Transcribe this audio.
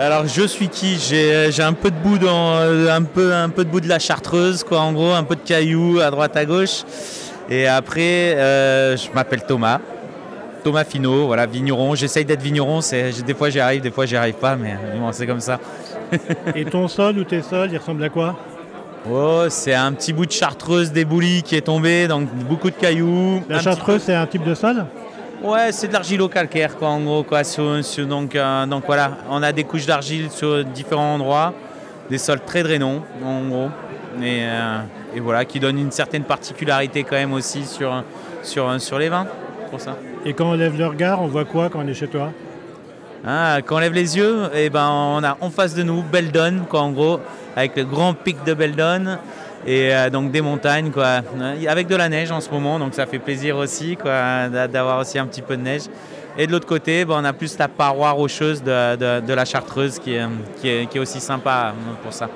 Alors je suis qui? J'ai j'ai un peu de bout dans un peu un peu de bout de la chartreuse quoi en gros, un peu de cailloux à droite à gauche. Et après euh, je m'appelle Thomas. Thomas Finot, voilà, vigneron. J'essaye d'être vigneron, c'est des fois j'y arrive, des fois j'y arrive pas, mais bon, c'est comme ça. Et ton sol ou tes sols, il ressemble à quoi? Oh, c'est un petit bout de chartreuse déboulie qui est tombé, donc beaucoup de cailloux. La chartreuse, c'est un type de sol? Ouais, c'est de l'argilo-calcaire, quoi, en gros, quoi. sur- sur- donc, euh, donc voilà, on a des couches d'argile sur différents endroits, des sols très drainants, en gros, et, euh, et voilà, qui donnent une certaine particularité quand même aussi sur, sur, sur les vins, pour ça. Et quand on lève le regard, on voit quoi quand on est chez toi? Ah, quand on lève les yeux, et ben, on a en face de nous Beldon, quoi, en gros, avec le grand pic de Beldon. Et euh, donc des montagnes, quoi, Euh, avec de la neige en ce moment, donc ça fait plaisir aussi, quoi, d'a- d'avoir aussi un petit peu de neige. Et de l'autre côté, ben, on a plus la paroi rocheuse de, de- la Chartreuse qui est, qui est- aussi sympa euh, pour ça.